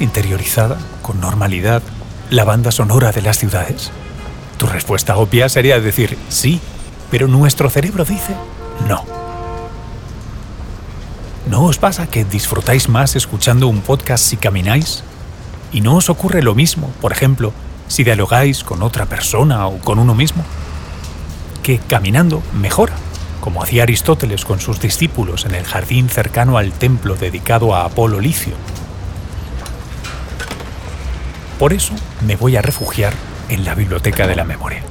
interiorizada, con normalidad, la banda sonora de las ciudades? Tu respuesta obvia sería decir sí, pero nuestro cerebro dice no. ¿No os pasa que disfrutáis más escuchando un podcast si camináis? ¿Y no os ocurre lo mismo, por ejemplo, si dialogáis con otra persona o con uno mismo? Que caminando mejora, como hacía Aristóteles con sus discípulos en el jardín cercano al templo dedicado a Apolo Licio. Por eso me voy a refugiar en la biblioteca de la memoria,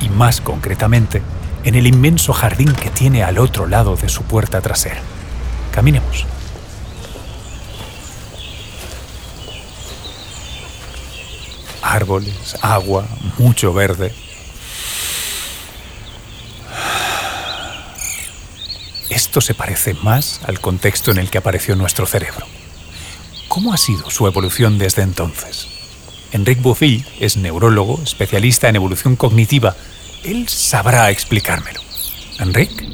y más concretamente en el inmenso jardín que tiene al otro lado de su puerta trasera. Caminemos. Árboles, agua, mucho verde. Esto se parece más al contexto en el que apareció nuestro cerebro. ¿Cómo ha sido su evolución desde entonces? Enrique Buffy es neurólogo, especialista en evolución cognitiva. Él sabrá explicármelo. Enrique.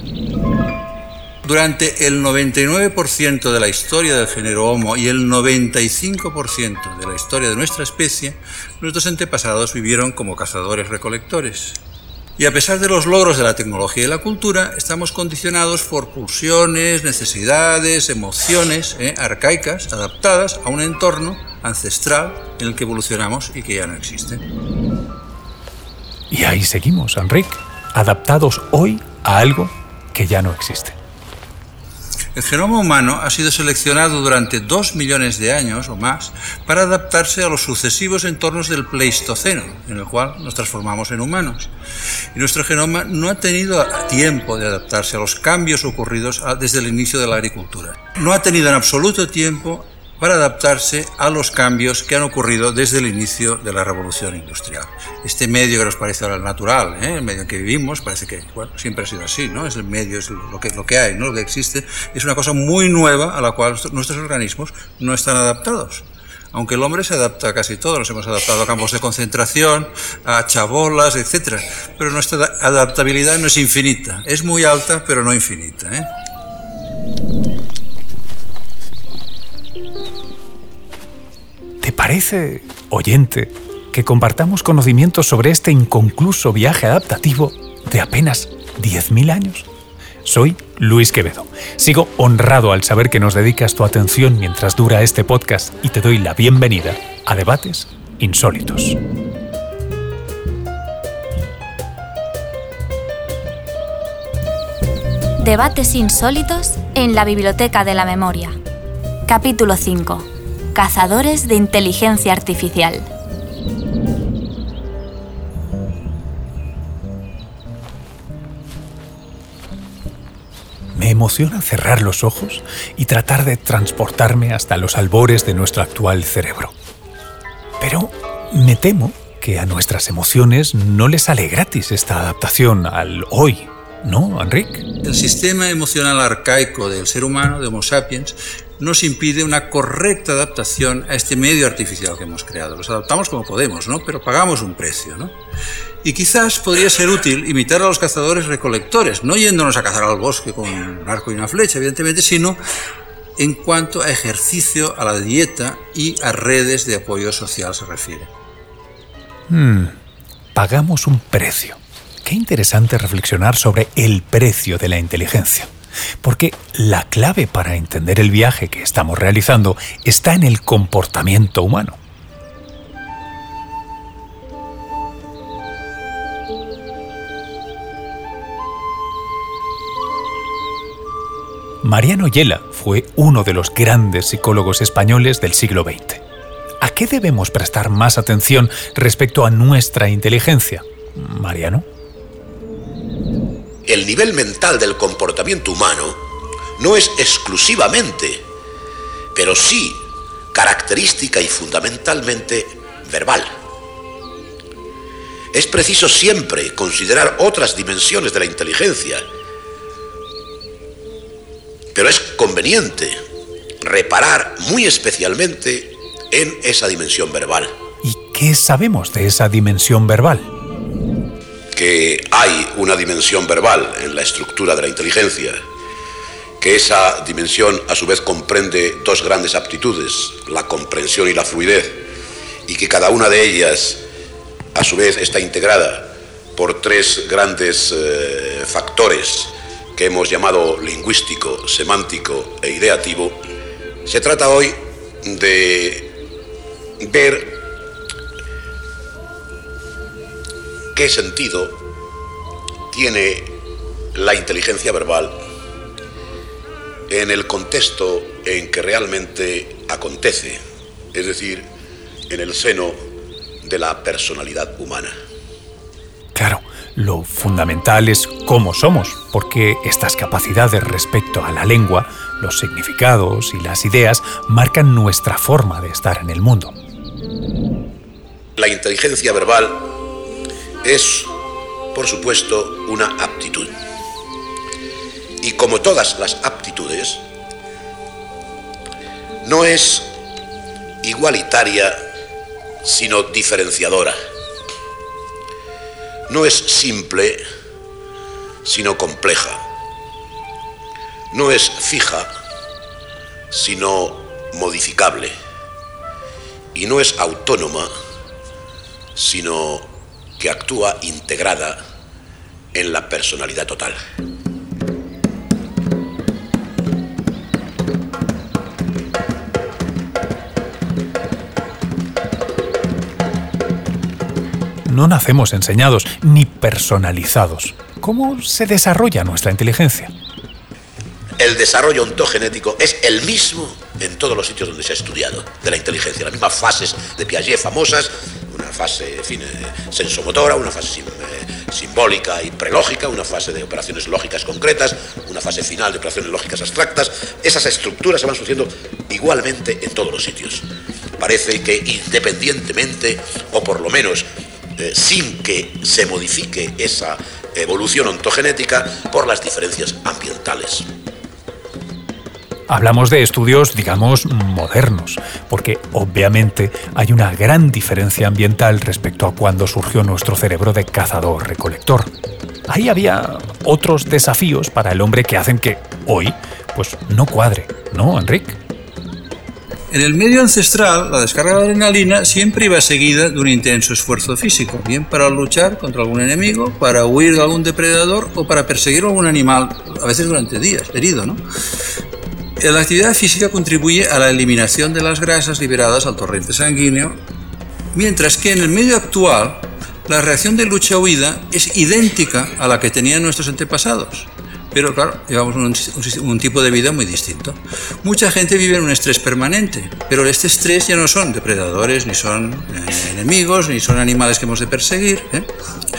Durante el 99% de la historia del género Homo y el 95% de la historia de nuestra especie, nuestros antepasados vivieron como cazadores-recolectores. Y a pesar de los logros de la tecnología y la cultura, estamos condicionados por pulsiones, necesidades, emociones ¿eh? arcaicas, adaptadas a un entorno ancestral en el que evolucionamos y que ya no existe. Y ahí seguimos, Enrique, adaptados hoy a algo que ya no existe. El genoma humano ha sido seleccionado durante dos millones de años o más para adaptarse a los sucesivos entornos del Pleistoceno, en el cual nos transformamos en humanos. Y nuestro genoma no ha tenido tiempo de adaptarse a los cambios ocurridos desde el inicio de la agricultura. No ha tenido en absoluto tiempo para adaptarse a los cambios que han ocurrido desde el inicio de la revolución industrial. Este medio que nos parece ahora natural, ¿eh? el medio en que vivimos, parece que siempre ha sido así, ¿no? Es el medio, es lo que, lo que hay, ¿no? lo que existe, es una cosa muy nueva a la cual nuestros organismos no están adaptados aunque el hombre se adapta a casi todo, nos hemos adaptado a campos de concentración, a chabolas, etc. Pero nuestra adaptabilidad no es infinita, es muy alta, pero no infinita. ¿eh? Parece, oyente, que compartamos conocimientos sobre este inconcluso viaje adaptativo de apenas 10.000 años? Soy Luis Quevedo. Sigo honrado al saber que nos dedicas tu atención mientras dura este podcast y te doy la bienvenida a Debates Insólitos. Debates Insólitos en la Biblioteca de la Memoria. Capítulo 5 Cazadores de Inteligencia Artificial. Me emociona cerrar los ojos y tratar de transportarme hasta los albores de nuestro actual cerebro. Pero me temo que a nuestras emociones no les sale gratis esta adaptación al hoy, ¿no, Enrique? El sistema emocional arcaico del ser humano, de Homo sapiens, nos impide una correcta adaptación a este medio artificial que hemos creado. Los adaptamos como podemos, ¿no? Pero pagamos un precio, ¿no? Y quizás podría ser útil imitar a los cazadores recolectores, no yéndonos a cazar al bosque con un arco y una flecha, evidentemente, sino en cuanto a ejercicio, a la dieta y a redes de apoyo social se refiere. Hmm, pagamos un precio. Qué interesante reflexionar sobre el precio de la inteligencia. Porque la clave para entender el viaje que estamos realizando está en el comportamiento humano. Mariano Yela fue uno de los grandes psicólogos españoles del siglo XX. ¿A qué debemos prestar más atención respecto a nuestra inteligencia? Mariano el nivel mental del comportamiento humano no es exclusivamente, pero sí característica y fundamentalmente verbal. Es preciso siempre considerar otras dimensiones de la inteligencia, pero es conveniente reparar muy especialmente en esa dimensión verbal. ¿Y qué sabemos de esa dimensión verbal? que hay una dimensión verbal en la estructura de la inteligencia, que esa dimensión a su vez comprende dos grandes aptitudes, la comprensión y la fluidez, y que cada una de ellas a su vez está integrada por tres grandes eh, factores que hemos llamado lingüístico, semántico e ideativo, se trata hoy de ver qué sentido tiene la inteligencia verbal en el contexto en que realmente acontece, es decir, en el seno de la personalidad humana. Claro, lo fundamental es cómo somos, porque estas capacidades respecto a la lengua, los significados y las ideas marcan nuestra forma de estar en el mundo. La inteligencia verbal es, por supuesto, una aptitud. Y como todas las aptitudes, no es igualitaria, sino diferenciadora. No es simple, sino compleja. No es fija, sino modificable. Y no es autónoma, sino que actúa integrada en la personalidad total. No nacemos enseñados ni personalizados. ¿Cómo se desarrolla nuestra inteligencia? El desarrollo ontogenético es el mismo en todos los sitios donde se ha estudiado de la inteligencia, las mismas fases de Piaget famosas, una fase en fin, eh, sensomotora, una fase eh, simbólica y prelógica, una fase de operaciones lógicas concretas, una fase final de operaciones lógicas abstractas. Esas estructuras se van sucediendo igualmente en todos los sitios. Parece que independientemente, o por lo menos eh, sin que se modifique esa evolución ontogenética por las diferencias ambientales. Hablamos de estudios, digamos, modernos, porque obviamente hay una gran diferencia ambiental respecto a cuando surgió nuestro cerebro de cazador-recolector. Ahí había otros desafíos para el hombre que hacen que hoy, pues no cuadre, ¿no, Enrique? En el medio ancestral, la descarga de adrenalina siempre iba seguida de un intenso esfuerzo físico, bien para luchar contra algún enemigo, para huir de algún depredador o para perseguir a algún animal, a veces durante días, herido, ¿no? La actividad física contribuye a la eliminación de las grasas liberadas al torrente sanguíneo, mientras que en el medio actual la reacción de lucha-huida es idéntica a la que tenían nuestros antepasados. Pero claro, llevamos un, tipo de vida muy distinto. Mucha gente vive en un estrés permanente, pero este estrés ya no son depredadores, ni son eh, enemigos, ni son animales que hemos de perseguir, ¿eh?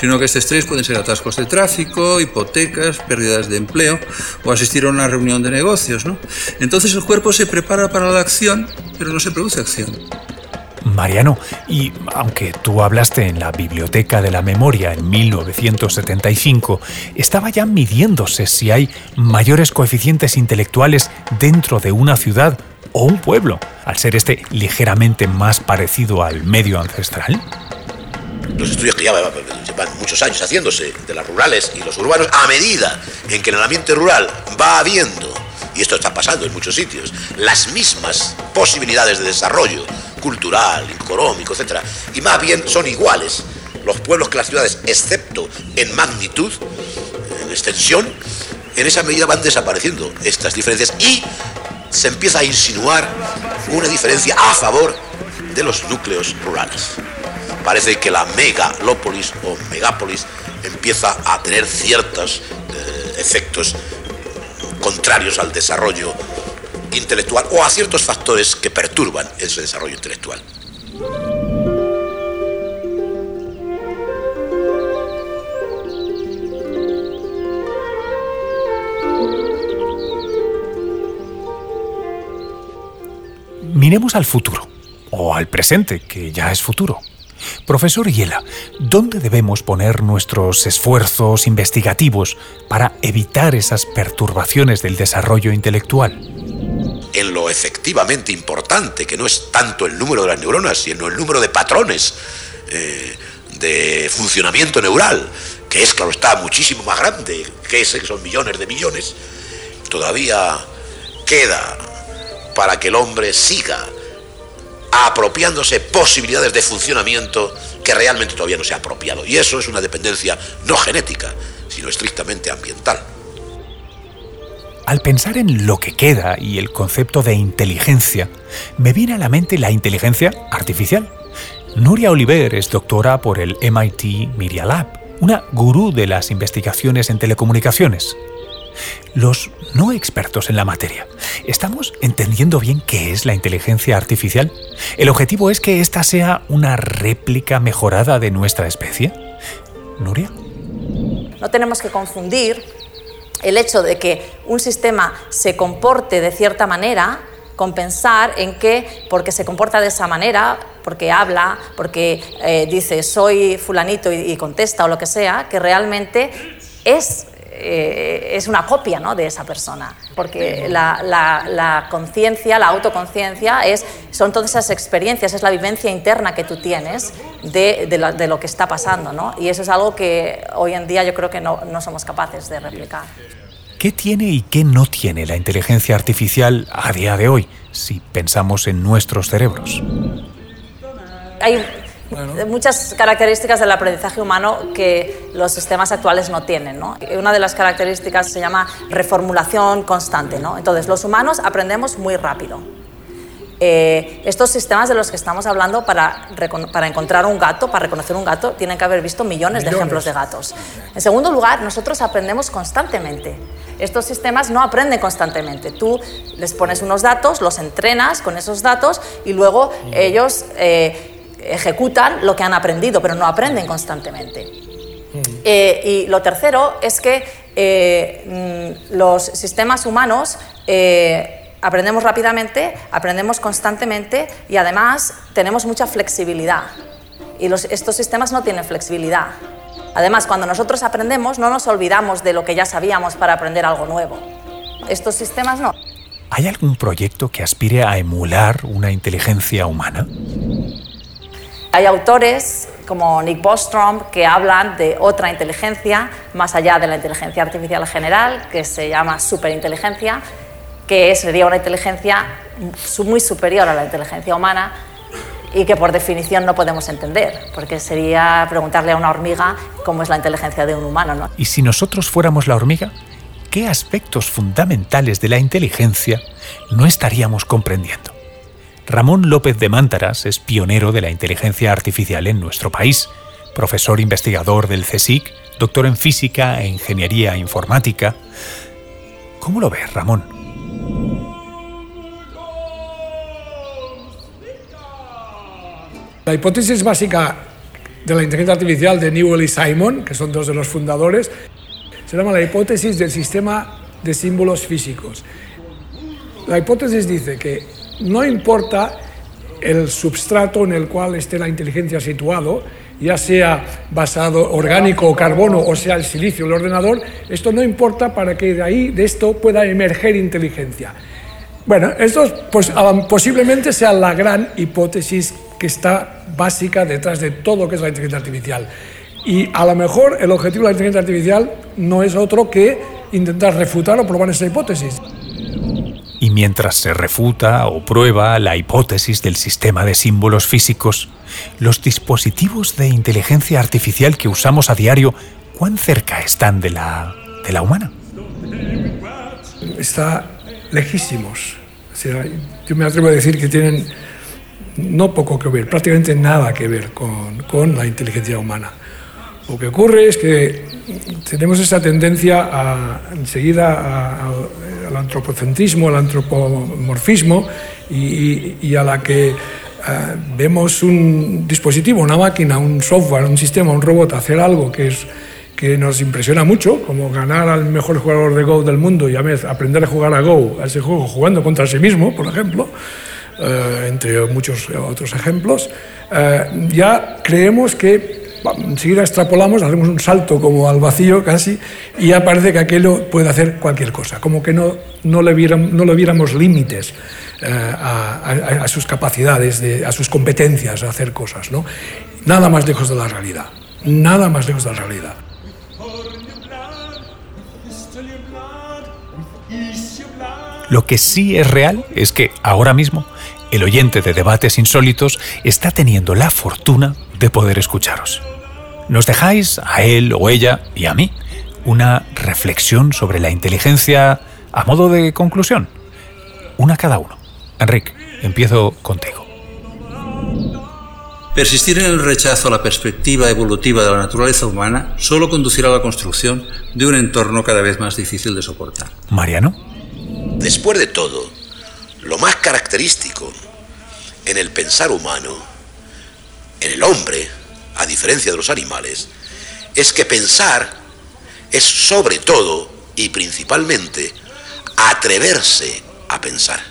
Sino que este estrés pueden ser atascos de tráfico, hipotecas, pérdidas de empleo o asistir a una reunión de negocios. ¿no? Entonces el cuerpo se prepara para la acción, pero no se produce acción. Mariano, y aunque tú hablaste en la Biblioteca de la Memoria en 1975, estaba ya midiéndose si hay mayores coeficientes intelectuales dentro de una ciudad o un pueblo, al ser este ligeramente más parecido al medio ancestral. Los estudios que ya llevan muchos años haciéndose de las rurales y los urbanos, a medida en que en el ambiente rural va habiendo, y esto está pasando en muchos sitios, las mismas posibilidades de desarrollo cultural, económico, etc. Y más bien son iguales los pueblos que las ciudades, excepto en magnitud, en extensión, en esa medida van desapareciendo estas diferencias y se empieza a insinuar una diferencia a favor de los núcleos rurales. Parece que la megalópolis o megápolis empieza a tener ciertos eh, efectos contrarios al desarrollo intelectual o a ciertos factores que perturban ese desarrollo intelectual. Miremos al futuro, o al presente, que ya es futuro. Profesor Hiela, ¿dónde debemos poner nuestros esfuerzos investigativos para evitar esas perturbaciones del desarrollo intelectual? en lo efectivamente importante, que no es tanto el número de las neuronas, sino el número de patrones eh, de funcionamiento neural, que es, claro está, muchísimo más grande, que que son millones de millones, todavía queda para que el hombre siga apropiándose posibilidades de funcionamiento que realmente todavía no se ha apropiado. Y eso es una dependencia no genética, sino estrictamente ambiental. Al pensar en lo que queda y el concepto de inteligencia, me viene a la mente la inteligencia artificial. Nuria Oliver es doctora por el MIT Media Lab, una gurú de las investigaciones en telecomunicaciones. Los no expertos en la materia, ¿estamos entendiendo bien qué es la inteligencia artificial? ¿El objetivo es que ésta sea una réplica mejorada de nuestra especie? Nuria. No tenemos que confundir el hecho de que un sistema se comporte de cierta manera con pensar en que porque se comporta de esa manera, porque habla, porque eh, dice soy fulanito y, contesta o lo que sea, que realmente es eh, es una copia ¿no? de esa persona, porque la, la, conciencia, la autoconciencia, es, son todas esas experiencias, es la vivencia interna que tú tienes de, de, lo, de lo, que está pasando, ¿no? y eso es algo que hoy en día yo creo que no, no somos capaces de replicar. ¿Qué tiene y qué no tiene la inteligencia artificial a día de hoy, si pensamos en nuestros cerebros? Hay muchas características del aprendizaje humano que los sistemas actuales no tienen. ¿no? Una de las características se llama reformulación constante. ¿no? Entonces, los humanos aprendemos muy rápido. Eh, estos sistemas de los que estamos hablando para, para, encontrar un gato, para reconocer un gato, tienen que haber visto millones, de ejemplos de gatos. En segundo lugar, nosotros aprendemos constantemente. Estos sistemas no aprenden constantemente. Tú les pones unos datos, los entrenas con esos datos y luego ellos... Eh, ejecutan lo que han aprendido, pero no aprenden constantemente. Mm. Eh, y lo tercero es que eh, mm, los sistemas humanos eh, aprendemos rápidamente, aprendemos constantemente y además tenemos mucha flexibilidad. Y estos sistemas no tienen flexibilidad. Además, cuando nosotros aprendemos, no nos olvidamos de lo que ya sabíamos para aprender algo nuevo. Estos sistemas no. ¿Hay algún proyecto que aspire a emular una inteligencia humana? Hay autores como Nick Bostrom que hablan de otra inteligencia más allá de la inteligencia artificial general, que se llama superinteligencia, que sería una inteligencia muy superior a la inteligencia humana y que por definición no podemos entender, porque sería preguntarle a una hormiga cómo es la inteligencia de un humano. ¿no? ¿Y si nosotros fuéramos la hormiga? ¿Qué aspectos fundamentales de la inteligencia no estaríamos comprendiendo? Ramón López de Mántaras es pionero de la inteligencia artificial en nuestro país, profesor investigador del CSIC, doctor en física e ingeniería informática. ¿Cómo lo ves, Ramón? La hipótesis básica de la inteligencia artificial de Newell y Simon, que son dos de los fundadores, se llama la hipótesis del sistema de símbolos físicos. La hipótesis dice que no importa el substrato en el cual esté la inteligencia situado, ya sea basado orgánico o carbono o sea el silicio el ordenador, esto no importa para que de ahí, de esto, pueda emerger inteligencia. Bueno, esto pues, posiblemente sea la gran hipótesis que está básica detrás de todo lo que es la inteligencia artificial. Y a lo mejor el objetivo de la inteligencia artificial no es otro que intentar refutar o probar esa hipótesis mientras se refuta o prueba la hipótesis del sistema de símbolos físicos, los dispositivos de inteligencia artificial que usamos a diario, ¿cuán cerca están de la, de la humana? Está lejísimos. yo me atrevo a decir que tienen no poco que ver, prácticamente nada que ver con, con la inteligencia humana. Lo que ocurre es que tenemos esa tendencia a, enseguida al antropocentrismo, al antropomorfismo y, a la que eh, vemos un dispositivo, una máquina, un software, un sistema, un robot hacer algo que, es, que nos impresiona mucho, como ganar al mejor jugador de Go del mundo y a aprender a jugar a Go, a ese juego, jugando contra sí mismo, por ejemplo, eh, entre muchos otros ejemplos, eh, ya creemos que enseguida extrapolamos, hacemos un salto como al vacío casi, y ya parece que aquello puede hacer cualquier cosa, como que no, no, le, viéramos, límites eh, a, sus capacidades, de, a sus competencias a hacer cosas. ¿no? Nada más lejos de la realidad, nada más lejos de la realidad. Lo que sí es real es que ahora mismo el oyente de debates insólitos está teniendo la fortuna de poder escucharos. Nos dejáis a él o ella y a mí una reflexión sobre la inteligencia a modo de conclusión. Una cada uno. Enrique, empiezo contigo. Persistir en el rechazo a la perspectiva evolutiva de la naturaleza humana solo conducirá a la construcción de un entorno cada vez más difícil de soportar. Mariano. Después de todo, lo más característico en el pensar humano, en el hombre, a diferencia de los animales, es que pensar es sobre todo y principalmente atreverse a pensar.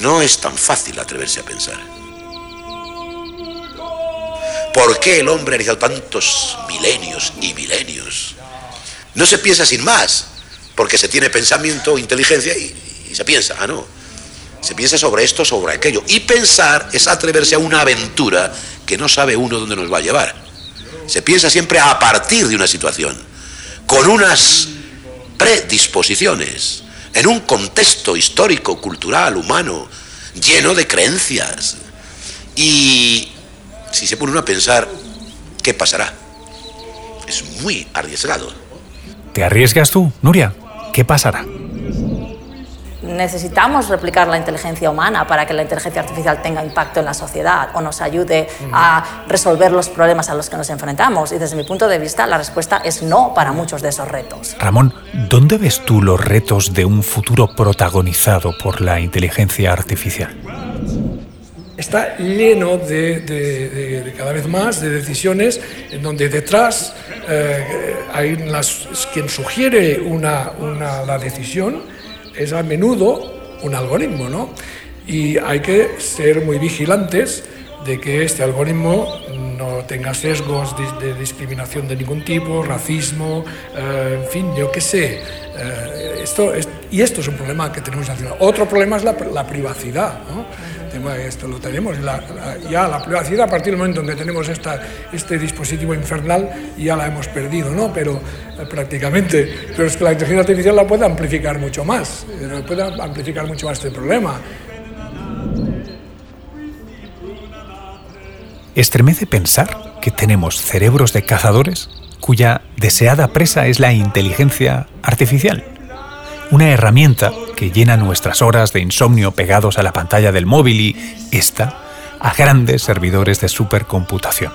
No es tan fácil atreverse a pensar. ¿Por qué el hombre ha realizado tantos milenios y milenios? No se piensa sin más, porque se tiene pensamiento, inteligencia y, y se piensa, ah, no. Se piensa sobre esto, sobre aquello. Y pensar es atreverse a una aventura que no sabe uno dónde nos va a llevar. Se piensa siempre a partir de una situación, con unas predisposiciones, en un contexto histórico, cultural, humano, lleno de creencias. Y si se pone uno a pensar, ¿qué pasará? Es muy arriesgado. ¿Te arriesgas tú, Nuria? ¿Qué pasará? Necesitamos replicar la inteligencia humana para que la inteligencia artificial tenga impacto en la sociedad o nos ayude a resolver los problemas a los que nos enfrentamos. Y desde mi punto de vista, la respuesta es no para muchos de esos retos. Ramón, ¿dónde ves tú los retos de un futuro protagonizado por la inteligencia artificial? Está lleno de, cada vez más de decisiones en donde detrás eh, hay las, quien sugiere una, una, la decisión es a menudo un algoritmo, ¿no? Y hay que ser muy vigilantes de que este algoritmo no tenga sesgos de, discriminación de ningún tipo, racismo, eh, en fin, yo qué sé. Eh, esto y esto es un problema que tenemos nacional. Otro problema es la, la privacidad. ¿no? Esto lo tenemos, ya la privacidad a partir del momento en que tenemos esta, este dispositivo infernal ya la hemos perdido, ¿no? Pero eh, prácticamente, pero es que la inteligencia artificial la puede amplificar mucho más, eh, puede amplificar mucho más este problema. Estremece pensar que tenemos cerebros de cazadores cuya deseada presa es la inteligencia artificial una herramienta que llena nuestras horas de insomnio pegados a la pantalla del móvil y esta a grandes servidores de supercomputación.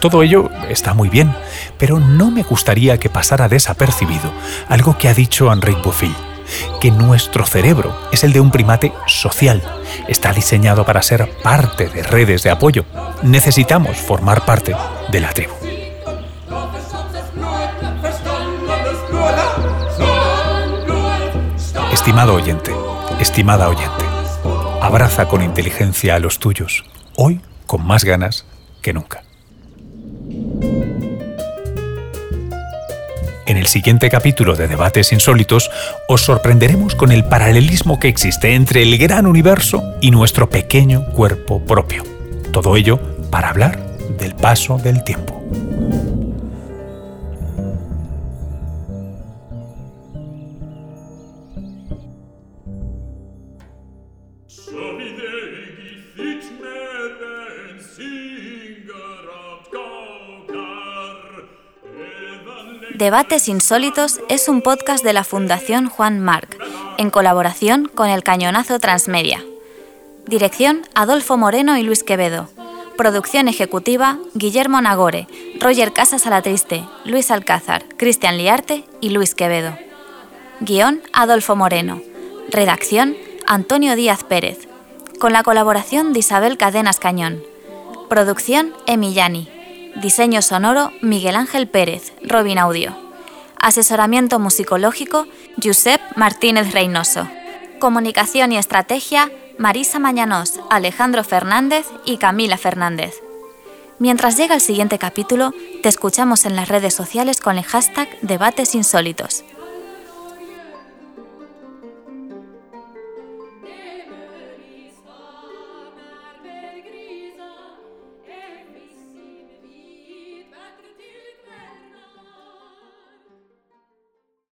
Todo ello está muy bien, pero no me gustaría que pasara desapercibido algo que ha dicho Enrique Buffil, que nuestro cerebro es el de un primate social. Está diseñado para ser parte de redes de apoyo. Necesitamos formar parte de la tribu. Estimado oyente, estimada oyente, abraza con inteligencia a los tuyos, hoy con más ganas que nunca. En el siguiente capítulo de Debates Insólitos os sorprenderemos con el paralelismo que existe entre el gran universo y nuestro pequeño cuerpo propio. Todo ello para hablar del paso del tiempo. Debates Insólitos es un podcast de la Fundación Juan Marc, en colaboración con el Cañonazo Transmedia. Dirección Adolfo Moreno y Luis Quevedo. Producción ejecutiva Guillermo Nagore, Roger Casas Alatriste, Luis Alcázar, Cristian Liarte y Luis Quevedo. Guión Adolfo Moreno. Redacción Antonio Díaz Pérez. Con la colaboración de Isabel Cadenas Cañón. Producción Emillani. Diseño sonoro Miguel Ángel Pérez, Robin Audio. Asesoramiento musicológico Josep Martínez Reynoso. Comunicación y estrategia Marisa Mañanos, Alejandro Fernández y Camila Fernández. Mientras llega el siguiente capítulo, te escuchamos en las redes sociales con el hashtag Debates Insólitos.